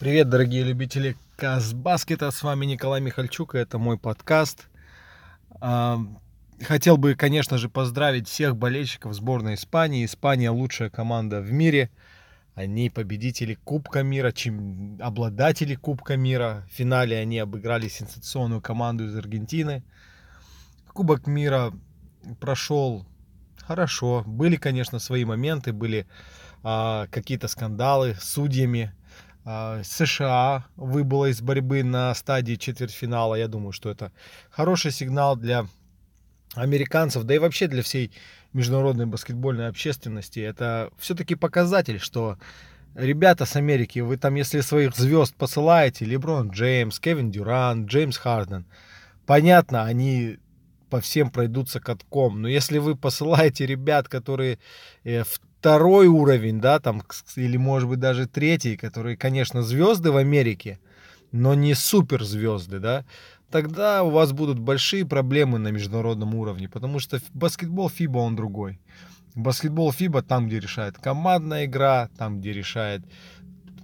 Привет, дорогие любители Казбаскета, с вами Николай Михальчук, и это мой подкаст. А, хотел бы, конечно же, поздравить всех болельщиков сборной Испании. Испания лучшая команда в мире. Они победители Кубка мира, чем обладатели Кубка мира. В финале они обыграли сенсационную команду из Аргентины. Кубок мира прошел хорошо. Были, конечно, свои моменты, были а, какие-то скандалы с судьями. А, США выбыла из борьбы на стадии четвертьфинала. Я думаю, что это хороший сигнал для американцев, да и вообще для всей международной баскетбольной общественности. Это все-таки показатель, что ребята с Америки, вы там, если своих звезд посылаете, Леброн Джеймс, Кевин Дюран, Джеймс Харден, понятно, они по всем пройдутся катком. Но если вы посылаете ребят, которые э, второй уровень, да, там, или может быть даже третий, которые, конечно, звезды в Америке, но не суперзвезды, да, тогда у вас будут большие проблемы на международном уровне, потому что баскетбол FIBA он другой. Баскетбол FIBA там, где решает командная игра, там, где решает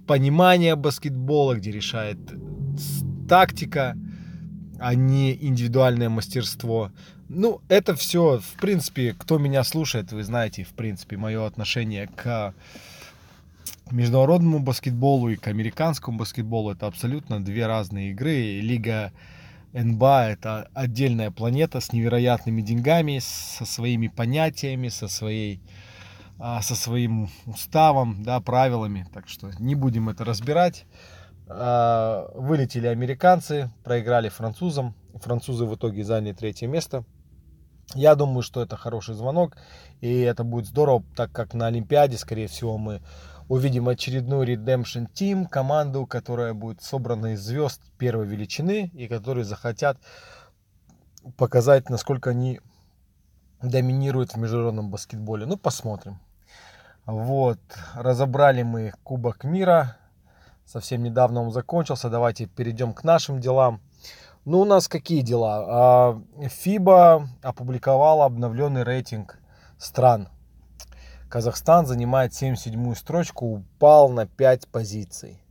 понимание баскетбола, где решает тактика, а не индивидуальное мастерство. Ну, это все, в принципе, кто меня слушает, вы знаете, в принципе, мое отношение к международному баскетболу и к американскому баскетболу. Это абсолютно две разные игры. Лига НБА это отдельная планета с невероятными деньгами, со своими понятиями, со своей а, со своим уставом, да, правилами. Так что не будем это разбирать. А, вылетели американцы, проиграли французам. Французы в итоге заняли третье место. Я думаю, что это хороший звонок, и это будет здорово, так как на Олимпиаде, скорее всего, мы увидим очередную Redemption Team, команду, которая будет собрана из звезд первой величины, и которые захотят показать, насколько они доминируют в международном баскетболе. Ну, посмотрим. Вот, разобрали мы Кубок мира, совсем недавно он закончился. Давайте перейдем к нашим делам. Ну, у нас какие дела? А, опубликовала обновленный рейтинг стран. Казахстан занимает 77 строчку, упал на 5 позиций.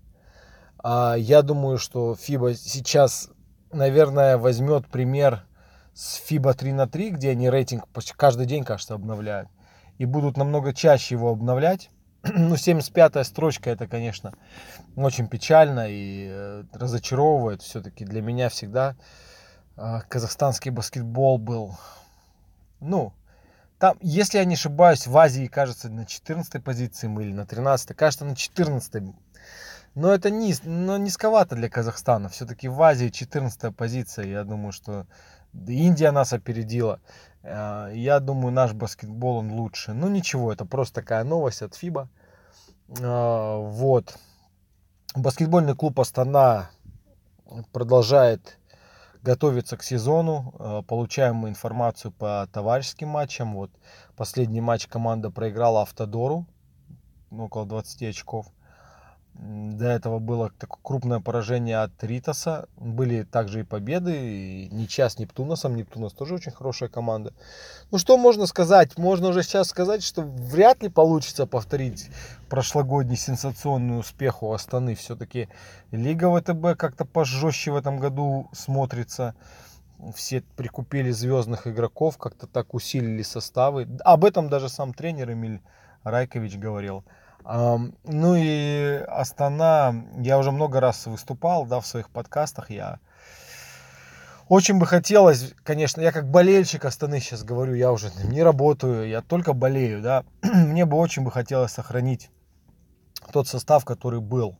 А, я думаю, что FIBA сейчас, наверное, возьмет пример с FIBA 3 на 3, где они рейтинг почти каждый день, кажется, обновляют. И будут намного чаще его обновлять ну, 75-я строчка, это, конечно, очень печально и э, разочаровывает. Все-таки для меня всегда э, казахстанский баскетбол был, ну, там, если я не ошибаюсь, в Азии, кажется, на 14 позиции мы или на 13 кажется, на 14 но это низ, но низковато для Казахстана. Все-таки в Азии 14 позиция. Я думаю, что Индия нас опередила. Э, я думаю, наш баскетбол он лучше. Ну ничего, это просто такая новость от ФИБА. А, вот. Баскетбольный клуб Астана продолжает готовиться к сезону. А, получаем мы информацию по товарищеским матчам. Вот последний матч команда проиграла Автодору. Около 20 очков. До этого было такое крупное поражение от Ритаса. Были также и победы, и ничья с Нептуносом. Нептунос тоже очень хорошая команда. Ну что можно сказать? Можно уже сейчас сказать, что вряд ли получится повторить прошлогодний сенсационный успех у Астаны. Все-таки Лига ВТБ как-то пожестче в этом году смотрится. Все прикупили звездных игроков, как-то так усилили составы. Об этом даже сам тренер Эмиль Райкович говорил. Ну и Астана, я уже много раз выступал, да, в своих подкастах, я очень бы хотелось, конечно, я как болельщик Астаны сейчас говорю, я уже не работаю, я только болею, да, мне бы очень бы хотелось сохранить тот состав, который был.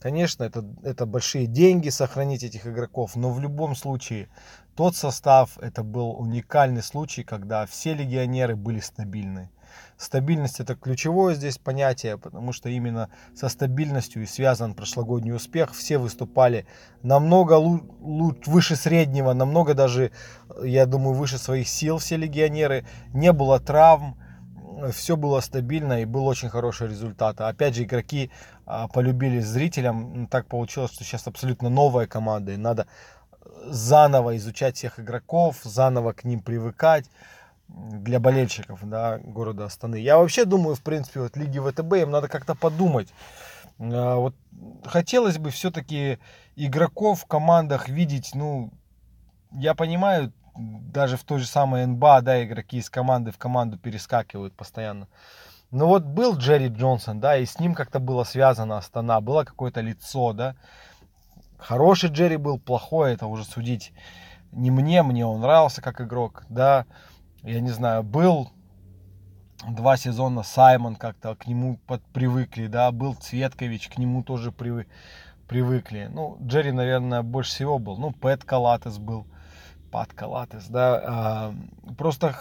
Конечно, это, это большие деньги сохранить этих игроков, но в любом случае тот состав, это был уникальный случай, когда все легионеры были стабильны. Стабильность это ключевое здесь понятие, потому что именно со стабильностью и связан прошлогодний успех. Все выступали намного выше среднего, намного даже, я думаю, выше своих сил все легионеры. Не было травм, все было стабильно и был очень хороший результат. Опять же, игроки а, полюбили зрителям. Так получилось, что сейчас абсолютно новая команда, и надо заново изучать всех игроков, заново к ним привыкать для болельщиков да, города Астаны. Я вообще думаю, в принципе, вот Лиги ВТБ им надо как-то подумать. А, вот хотелось бы все-таки игроков в командах видеть, ну, я понимаю, даже в той же самой НБА, да, игроки из команды в команду перескакивают постоянно. Но вот был Джерри Джонсон, да, и с ним как-то было связано Астана, было какое-то лицо, да. Хороший Джерри был, плохой, это уже судить не мне, мне он нравился как игрок, да. Я не знаю, был два сезона Саймон как-то к нему под, привыкли, да, был Цветкович, к нему тоже привы, привыкли. Ну, Джерри, наверное, больше всего был. Ну, Пэт Калатес был, Пат Калатес, да. А, просто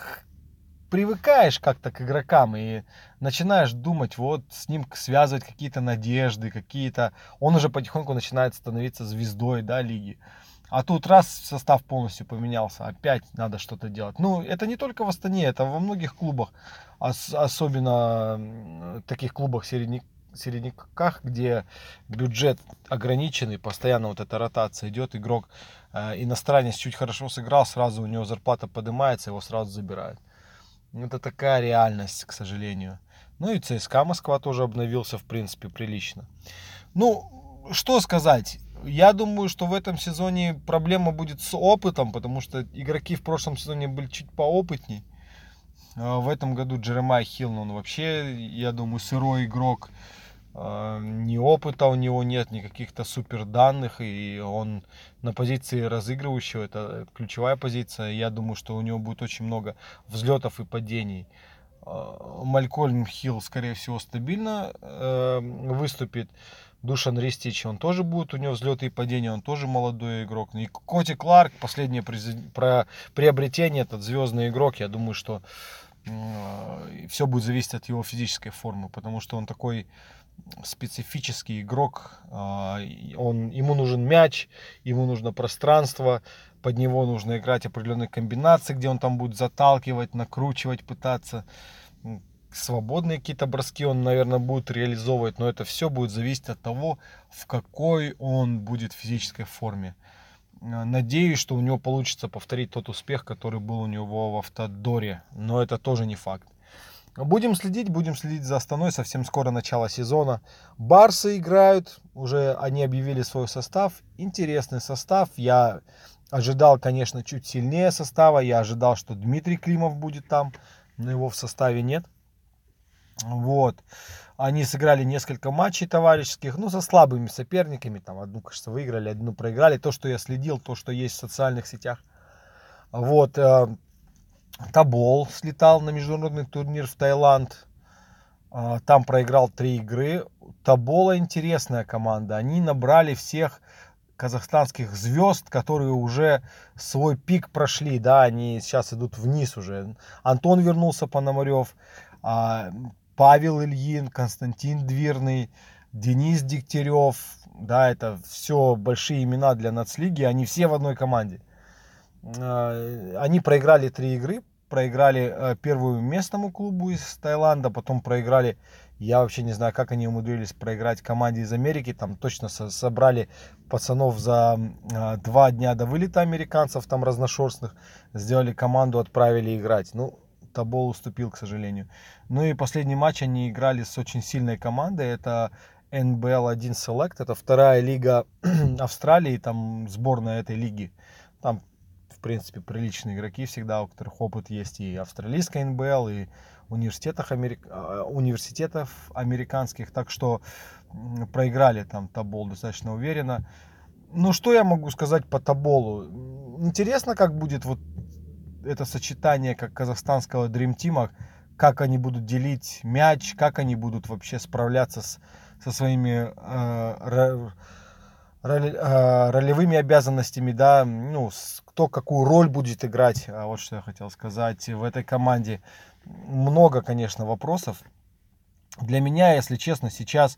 привыкаешь как-то к игрокам и начинаешь думать, вот с ним связывать какие-то надежды, какие-то... Он уже потихоньку начинает становиться звездой, да, лиги. А тут раз состав полностью поменялся, опять надо что-то делать. Ну, это не только в Астане, это во многих клубах, особенно таких клубах середняк, середняках, где бюджет ограниченный, постоянно вот эта ротация идет, игрок э, иностранец чуть хорошо сыграл, сразу у него зарплата поднимается, его сразу забирают. Это такая реальность, к сожалению. Ну и ЦСКА Москва тоже обновился, в принципе, прилично. Ну, что сказать? Я думаю, что в этом сезоне проблема будет с опытом, потому что игроки в прошлом сезоне были чуть поопытней. А в этом году Джеремай Хилл, он вообще, я думаю, сырой игрок. А, ни опыта у него нет, ни каких-то супер данных, и он на позиции разыгрывающего, это ключевая позиция. Я думаю, что у него будет очень много взлетов и падений. А, Малькольм Хилл, скорее всего, стабильно э, выступит. Душан Ристич, он тоже будет, у него взлеты и падения, он тоже молодой игрок. И Коти Кларк, последнее про приобретение, этот звездный игрок, я думаю, что э, все будет зависеть от его физической формы, потому что он такой специфический игрок. А, он, ему нужен мяч, ему нужно пространство, под него нужно играть определенные комбинации, где он там будет заталкивать, накручивать, пытаться свободные какие-то броски он, наверное, будет реализовывать, но это все будет зависеть от того, в какой он будет физической форме. Э, надеюсь, что у него получится повторить тот успех, который был у него в Автодоре, но это тоже не факт. Будем следить, будем следить за Астаной, совсем скоро начало сезона. Барсы играют, уже они объявили свой состав, интересный состав, я ожидал, конечно, чуть сильнее состава, я ожидал, что Дмитрий Климов будет там, но его в составе нет. Вот. Они сыграли несколько матчей товарищеских, ну, со слабыми соперниками. Там одну, кажется, выиграли, одну проиграли. То, что я следил, то, что есть в социальных сетях. Вот. Э, Табол слетал на международный турнир в Таиланд. Э, там проиграл три игры. Табола интересная команда. Они набрали всех казахстанских звезд, которые уже свой пик прошли, да, они сейчас идут вниз уже. Антон вернулся, Пономарев, а, Павел Ильин, Константин Дверный, Денис Дегтярев. Да, это все большие имена для нацлиги, они все в одной команде. А, они проиграли три игры, проиграли э, первую местному клубу из Таиланда, потом проиграли, я вообще не знаю, как они умудрились проиграть команде из Америки, там точно собрали пацанов за а, два дня до вылета американцев, там разношерстных, сделали команду, отправили играть. Ну, Табол уступил, к сожалению. Ну и последний матч они играли с очень сильной командой. Это NBL 1 Select. Это вторая лига Австралии, там сборная этой лиги. Там, в принципе, приличные игроки всегда, у которых опыт есть и австралийская НБЛ, и университетах, америк... А, университетов американских. Так что проиграли там Табол достаточно уверенно. Ну, что я могу сказать по Таболу? Интересно, как будет вот это сочетание как казахстанского Dream Team, как они будут делить мяч, как они будут вообще справляться с, со своими э, ролевыми обязанностями, да, ну, кто какую роль будет играть, вот что я хотел сказать в этой команде. Много, конечно, вопросов. Для меня, если честно, сейчас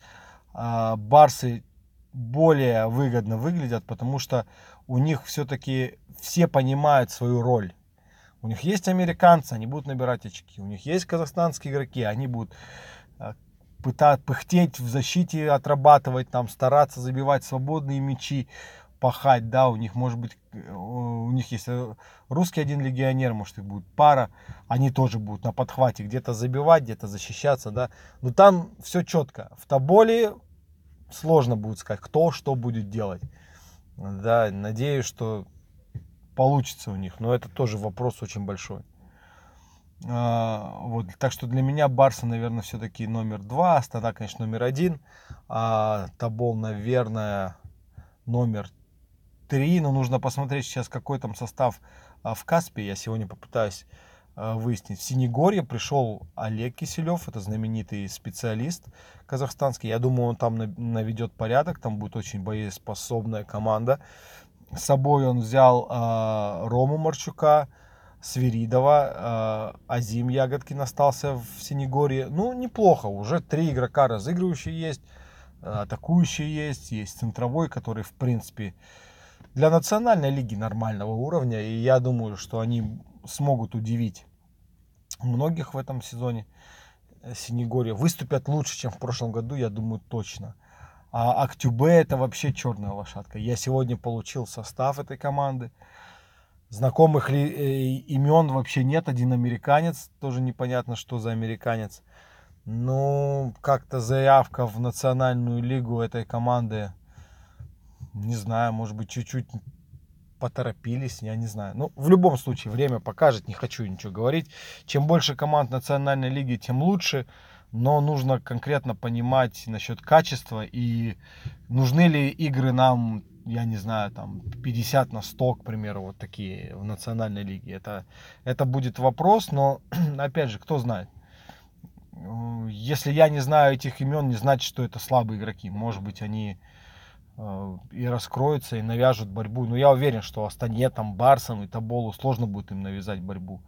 э, Барсы более выгодно выглядят, потому что у них все-таки все понимают свою роль. У них есть американцы, они будут набирать очки. У них есть казахстанские игроки, они будут э, пытаться пыхтеть в защите, отрабатывать, там, стараться забивать свободные мячи, пахать, да, у них может быть, э, у них есть э, русский один легионер, может их будет пара, они тоже будут на подхвате где-то забивать, где-то защищаться, да, но там все четко. В Тоболе сложно будет сказать, кто что будет делать. Да, надеюсь, что получится у них, но это тоже вопрос очень большой. А, вот, так что для меня Барса, наверное, все-таки номер два, Астана, конечно, номер один, а Табол, наверное, номер три. Но нужно посмотреть сейчас, какой там состав а, в Каспе. Я сегодня попытаюсь а, выяснить. В Синегорье пришел Олег Киселев, это знаменитый специалист казахстанский. Я думаю, он там наведет порядок, там будет очень боеспособная команда. С собой он взял э, Рому Марчука, Свиридова, Азим Ягодкин остался в Синегорье. Ну, неплохо, уже три игрока разыгрывающие есть, атакующие есть, есть центровой, который, в принципе, для национальной лиги нормального уровня. И я думаю, что они смогут удивить многих в этом сезоне. Синегория выступят лучше, чем в прошлом году, я думаю, точно. А Актюбе это вообще черная лошадка. Я сегодня получил состав этой команды. Знакомых ли э, имен вообще нет. Один американец, тоже непонятно, что за американец. Ну, как-то заявка в национальную лигу этой команды, не знаю, может быть, чуть-чуть поторопились, я не знаю. Ну, в любом случае, время покажет, не хочу ничего говорить. Чем больше команд национальной лиги, тем лучше но нужно конкретно понимать насчет качества и нужны ли игры нам, я не знаю, там 50 на 100, к примеру, вот такие в национальной лиге. Это, это будет вопрос, но опять же, кто знает. Если я не знаю этих имен, не значит, что это слабые игроки. Может быть, они э, и раскроются, и навяжут борьбу. Но я уверен, что Астане, там, Барсам и Таболу сложно будет им навязать борьбу.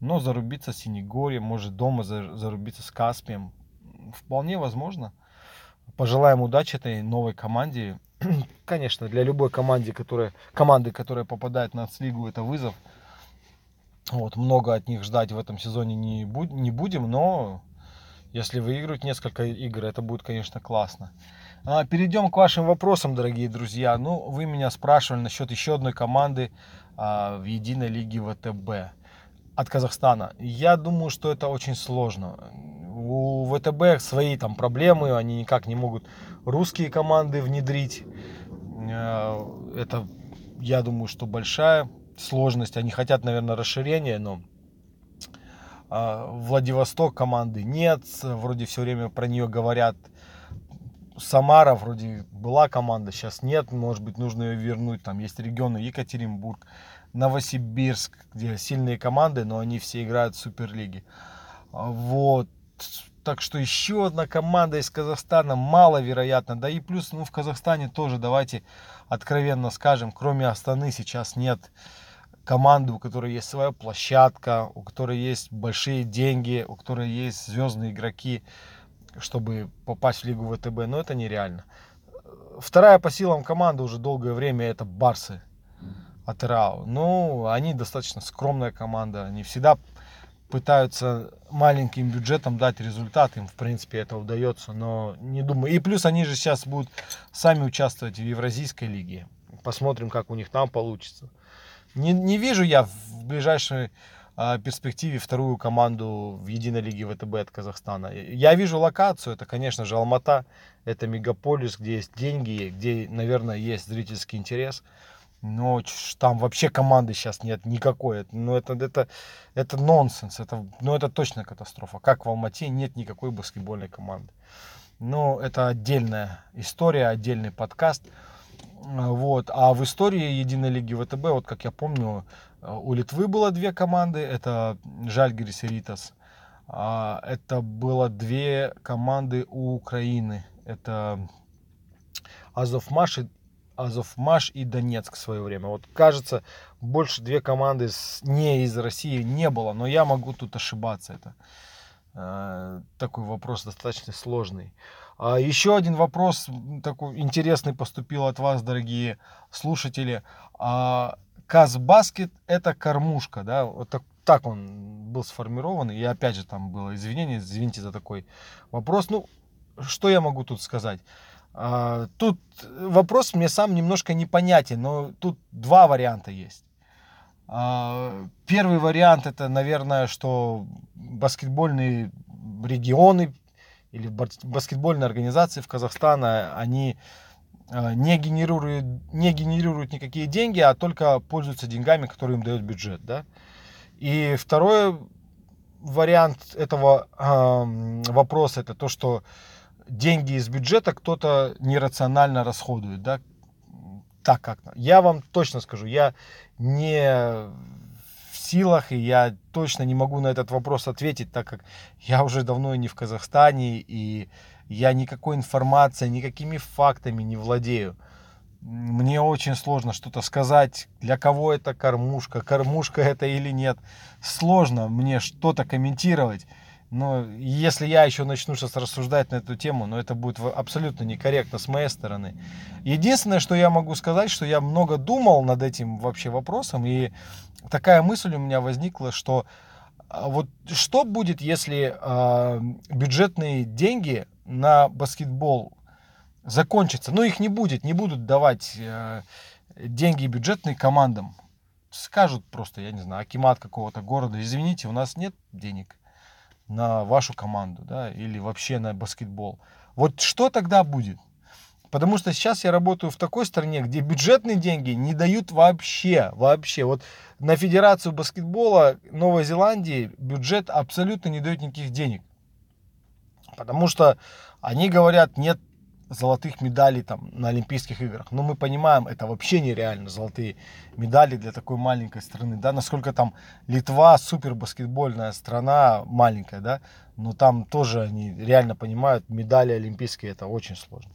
Но зарубиться с Синегорием, может дома зарубиться с Каспием. Вполне возможно. Пожелаем удачи этой новой команде. Конечно, для любой команды, которая, команды, которая попадает на Нацлигу, это вызов. Вот, много от них ждать в этом сезоне не, буд не будем, но если выиграют несколько игр, это будет, конечно, классно. А, перейдем к вашим вопросам, дорогие друзья. Ну, вы меня спрашивали насчет еще одной команды а, в единой лиге ВТБ от Казахстана. Я думаю, что это очень сложно. У ВТБ свои там проблемы, они никак не могут русские команды внедрить. Э, это, я думаю, что большая сложность. Они хотят, наверное, расширения, но Владивосток команды нет. Вроде все время про нее говорят. Самара вроде была команда, сейчас нет. Может быть, нужно ее вернуть. Там есть регионы Екатеринбург. Новосибирск, где сильные команды, но они все играют в Суперлиге. Вот. Так что еще одна команда из Казахстана маловероятно. Да и плюс, ну, в Казахстане тоже, давайте откровенно скажем, кроме Астаны сейчас нет команды, у которой есть своя площадка, у которой есть большие деньги, у которой есть звездные игроки, чтобы попасть в Лигу ВТБ. Но это нереально. Вторая по силам команда уже долгое время это Барсы от РАО. Ну, они достаточно скромная команда. Они всегда пытаются маленьким бюджетом дать результат. Им, в принципе, это удается. Но не думаю. И плюс они же сейчас будут сами участвовать в Евразийской лиге. Посмотрим, как у них там получится. Не, не вижу я в ближайшей э, перспективе вторую команду в единой лиге ВТБ от Казахстана. Я вижу локацию. Это, конечно же, Алмата. Это мегаполис, где есть деньги, где, наверное, есть зрительский интерес. Но там вообще команды сейчас нет никакой. Ну, это, это, это нонсенс. Это, ну, это точно катастрофа. Как в Алмате нет никакой баскетбольной команды. Но это отдельная история, отдельный подкаст. Вот. А в истории Единой Лиги ВТБ, вот как я помню, у Литвы было две команды. Это Жальгирис и Ритас. А это было две команды у Украины. Это Азовмаш и Азовмаш и Донецк в свое время. Вот кажется, больше две команды не из России не было, но я могу тут ошибаться. Это э, такой вопрос достаточно сложный. А еще один вопрос такой интересный поступил от вас, дорогие слушатели. А, Казбаскет это кормушка, да? Вот так, так он был сформирован. И опять же там было извинение, извините за такой вопрос. Ну, что я могу тут сказать? А, тут вопрос мне сам немножко непонятен, но тут два варианта есть. А, первый вариант это, наверное, что баскетбольные регионы или баскетбольные организации в Казахстане, они не генерируют, не генерируют никакие деньги, а только пользуются деньгами, которые им дает бюджет. Да? И второй вариант этого э, вопроса это то, что деньги из бюджета кто-то нерационально расходует, да, так как. Я вам точно скажу, я не в силах, и я точно не могу на этот вопрос ответить, так как я уже давно не в Казахстане, и я никакой информацией, никакими фактами не владею. Мне очень сложно что-то сказать, для кого это кормушка, кормушка это или нет. Сложно мне что-то комментировать. Но если я еще начну сейчас рассуждать на эту тему, но ну, это будет абсолютно некорректно с моей стороны. Единственное, что я могу сказать, что я много думал над этим вообще вопросом, и такая мысль у меня возникла, что а, вот что будет, если э, бюджетные деньги на баскетбол закончатся? Ну, их не будет, не будут давать э, деньги бюджетные командам. Скажут просто, я не знаю, акимат какого-то города, извините, у нас нет денег на вашу команду, да, или вообще на баскетбол. Вот что тогда будет? Потому что сейчас я работаю в такой стране, где бюджетные деньги не дают вообще, вообще. Вот на Федерацию баскетбола Новой Зеландии бюджет абсолютно не дает никаких денег. Потому что они говорят, нет золотых медалей там на Олимпийских играх. Но мы понимаем, это вообще нереально, золотые медали для такой маленькой страны, да, насколько там Литва супер баскетбольная страна, маленькая, да, но там тоже они реально понимают, медали олимпийские это очень сложно.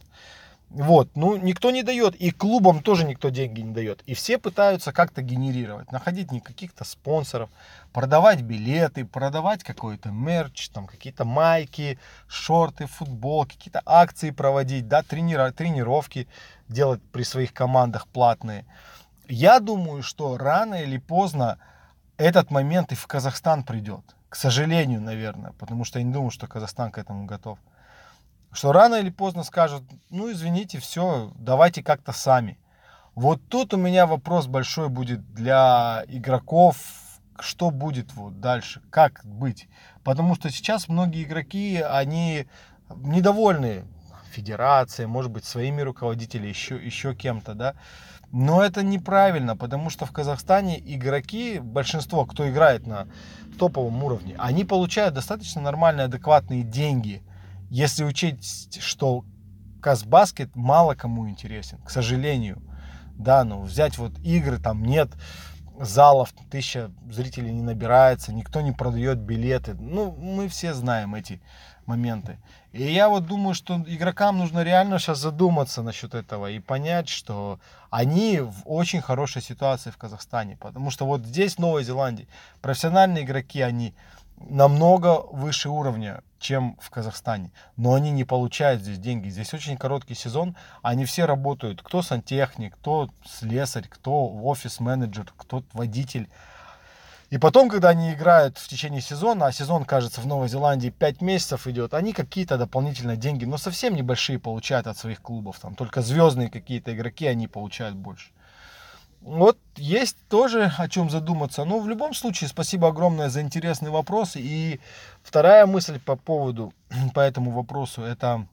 Вот, ну никто не дает, и клубам тоже никто деньги не дает. И все пытаются как-то генерировать, находить не каких-то спонсоров, продавать билеты, продавать какой-то мерч, там какие-то майки, шорты, футбол, какие-то акции проводить, да, тренира, тренировки делать при своих командах платные. Я думаю, что рано или поздно этот момент и в Казахстан придет. К сожалению, наверное, потому что я не думаю, что Казахстан к этому готов что рано или поздно скажут, ну извините, все, давайте как-то сами. Вот тут у меня вопрос большой будет для игроков, что будет вот дальше, как быть. Потому что сейчас многие игроки, они недовольны федерацией, может быть, своими руководителями, еще, еще кем-то, да. Но это неправильно, потому что в Казахстане игроки, большинство, кто играет на топовом уровне, они получают достаточно нормальные, адекватные деньги – если учесть, что Казбаскет мало кому интересен, к сожалению. Да, ну взять вот игры, там нет залов, тысяча зрителей не набирается, никто не продает билеты. Ну, мы все знаем эти моменты. И я вот думаю, что игрокам нужно реально сейчас задуматься насчет этого и понять, что они в очень хорошей ситуации в Казахстане. Потому что вот здесь, в Новой Зеландии, профессиональные игроки, они намного выше уровня, чем в Казахстане. Но они не получают здесь деньги. Здесь очень короткий сезон. Они все работают. Кто сантехник, кто слесарь, кто офис-менеджер, кто водитель. И потом, когда они играют в течение сезона, а сезон, кажется, в Новой Зеландии 5 месяцев идет, они какие-то дополнительные деньги, но совсем небольшие получают от своих клубов. Там только звездные какие-то игроки, они получают больше. Вот есть тоже о чем задуматься. Но в любом случае, спасибо огромное за интересный вопрос. И вторая мысль по поводу, по этому вопросу, это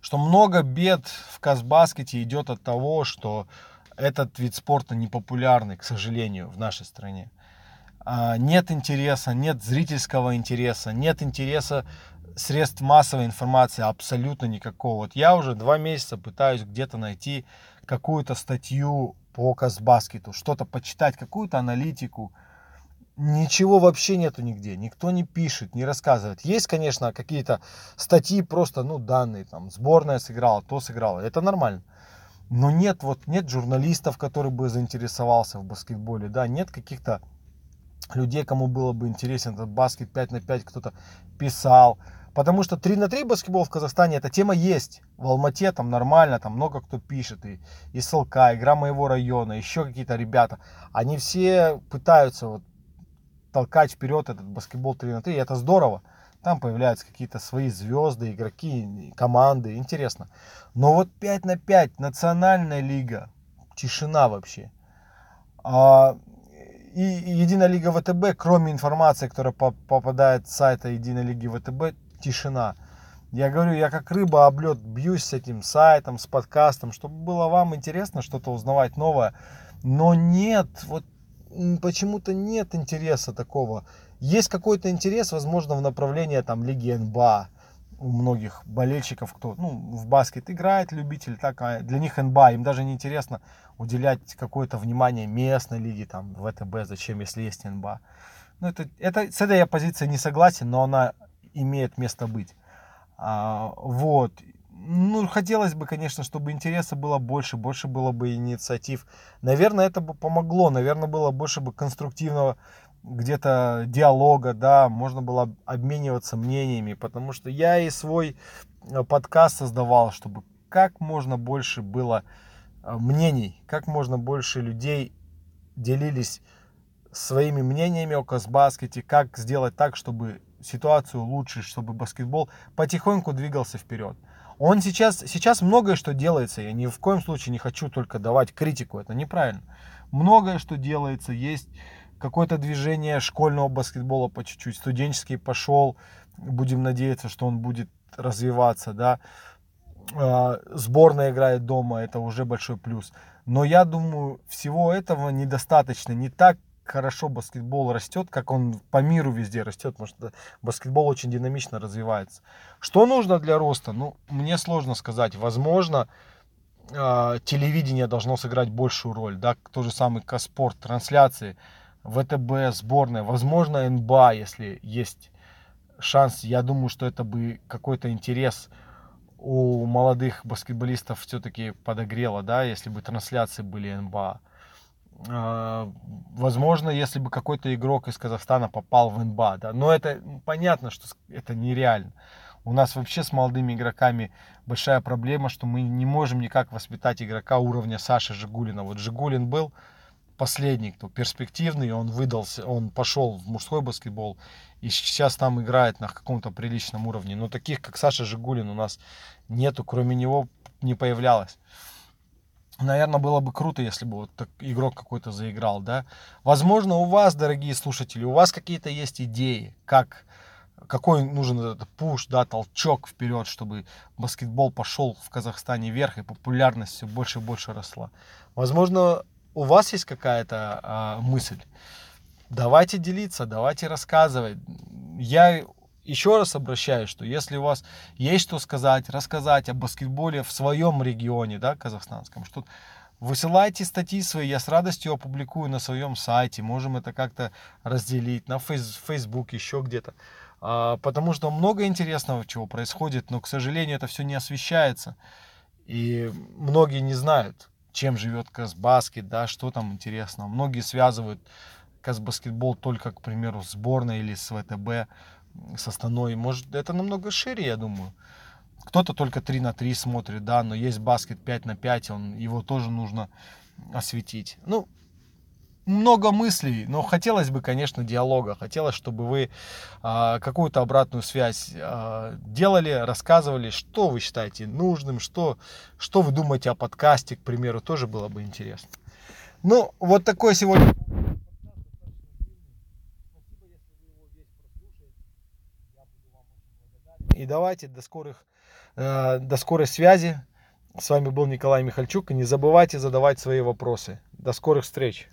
что много бед в Казбаскете идет от того, что этот вид спорта непопулярный, к сожалению, в нашей стране. А, нет интереса, нет зрительского интереса, нет интереса средств массовой информации абсолютно никакого. Вот я уже два месяца пытаюсь где-то найти какую-то статью по Казбаскету, что-то почитать, какую-то аналитику. Ничего вообще нету нигде, никто не пишет, не рассказывает. Есть, конечно, какие-то статьи, просто, ну, данные, там, сборная сыграла, то сыграла, это нормально. Но нет, вот, нет журналистов, который бы заинтересовался в баскетболе, да, нет каких-то людей, кому было бы интересен этот баскет 5 на 5, кто-то писал, Потому что 3 на 3 баскетбол в Казахстане, эта тема есть. В Алмате там нормально, там много кто пишет. И, и СЛК, игра моего района, еще какие-то ребята. Они все пытаются вот толкать вперед этот баскетбол 3 на 3. И это здорово. Там появляются какие-то свои звезды, игроки, команды. Интересно. Но вот 5 на 5, национальная лига. Тишина вообще. А, и Единая лига ВТБ, кроме информации, которая попадает с сайта Единой лиги ВТБ, тишина. Я говорю, я как рыба об лед бьюсь с этим сайтом, с подкастом, чтобы было вам интересно что-то узнавать новое. Но нет, вот почему-то нет интереса такого. Есть какой-то интерес, возможно, в направлении там Лиги НБА у многих болельщиков, кто ну, в баскет играет, любитель, так, а для них НБА, им даже не интересно уделять какое-то внимание местной лиге, там, ВТБ, зачем, если есть НБА. Ну, это, это, с этой я позицией не согласен, но она имеет место быть. А, вот. Ну, хотелось бы, конечно, чтобы интереса было больше, больше было бы инициатив. Наверное, это бы помогло, наверное, было больше бы конструктивного где-то диалога, да, можно было обмениваться мнениями, потому что я и свой э, подкаст создавал, чтобы как можно больше было э, мнений, как можно больше людей делились своими мнениями о Казбаскете, как сделать так, чтобы ситуацию улучшить, чтобы баскетбол потихоньку двигался вперед. Он сейчас, сейчас многое что делается, я ни в коем случае не хочу только давать критику, это неправильно. Многое что делается, есть какое-то движение школьного баскетбола по чуть-чуть, студенческий пошел, будем надеяться, что он будет развиваться, да. А, сборная играет дома, это уже большой плюс. Но я думаю, всего этого недостаточно. Не так хорошо баскетбол растет, как он по миру везде растет, потому что баскетбол очень динамично развивается. Что нужно для роста? Ну, мне сложно сказать. Возможно, а, телевидение должно сыграть большую роль, да, то же самый Каспорт, трансляции. ВТБ, сборная, возможно, НБА, если есть шанс. Я думаю, что это бы какой-то интерес у молодых баскетболистов все-таки подогрело, да, если бы трансляции были НБА. А, возможно, если бы какой-то игрок из Казахстана попал в НБА, да, но это понятно, что это нереально. У нас вообще с молодыми игроками большая проблема, что мы не можем никак воспитать игрока уровня Саши Жигулина. Вот Жигулин был, последний, кто перспективный, он выдался, он пошел в мужской баскетбол и сейчас там играет на каком-то приличном уровне. Но таких, как Саша Жигулин, у нас нету, кроме него не появлялось. Наверное, было бы круто, если бы вот так игрок какой-то заиграл, да. Возможно, у вас, дорогие слушатели, у вас какие-то есть идеи, как какой нужен этот пуш, да, толчок вперед, чтобы баскетбол пошел в Казахстане вверх и популярность все больше и больше росла. Возможно, у вас есть какая-то а, мысль, давайте делиться, давайте рассказывать. Я еще раз обращаюсь, что если у вас есть что сказать, рассказать о баскетболе в своем регионе, да, казахстанском, что Высылайте статьи свои, я с радостью опубликую на своем сайте. Можем это как-то разделить на фейс, Facebook, еще где-то. А, потому что много интересного, чего происходит, но, к сожалению, это все не освещается. И многие не знают чем живет Казбаскет, да, что там интересного. Многие связывают Казбаскетбол только, к примеру, с сборной или с ВТБ, с Астаной. Может, это намного шире, я думаю. Кто-то только 3 на 3 смотрит, да, но есть баскет 5 на 5, он, его тоже нужно осветить. Ну, много мыслей, но хотелось бы, конечно, диалога. Хотелось, чтобы вы а, какую-то обратную связь а, делали, рассказывали, что вы считаете нужным, что, что вы думаете о подкасте, к примеру, тоже было бы интересно. Ну, вот такой сегодня. И давайте до скорых, э, до скорой связи. С вами был Николай Михальчук. И не забывайте задавать свои вопросы. До скорых встреч.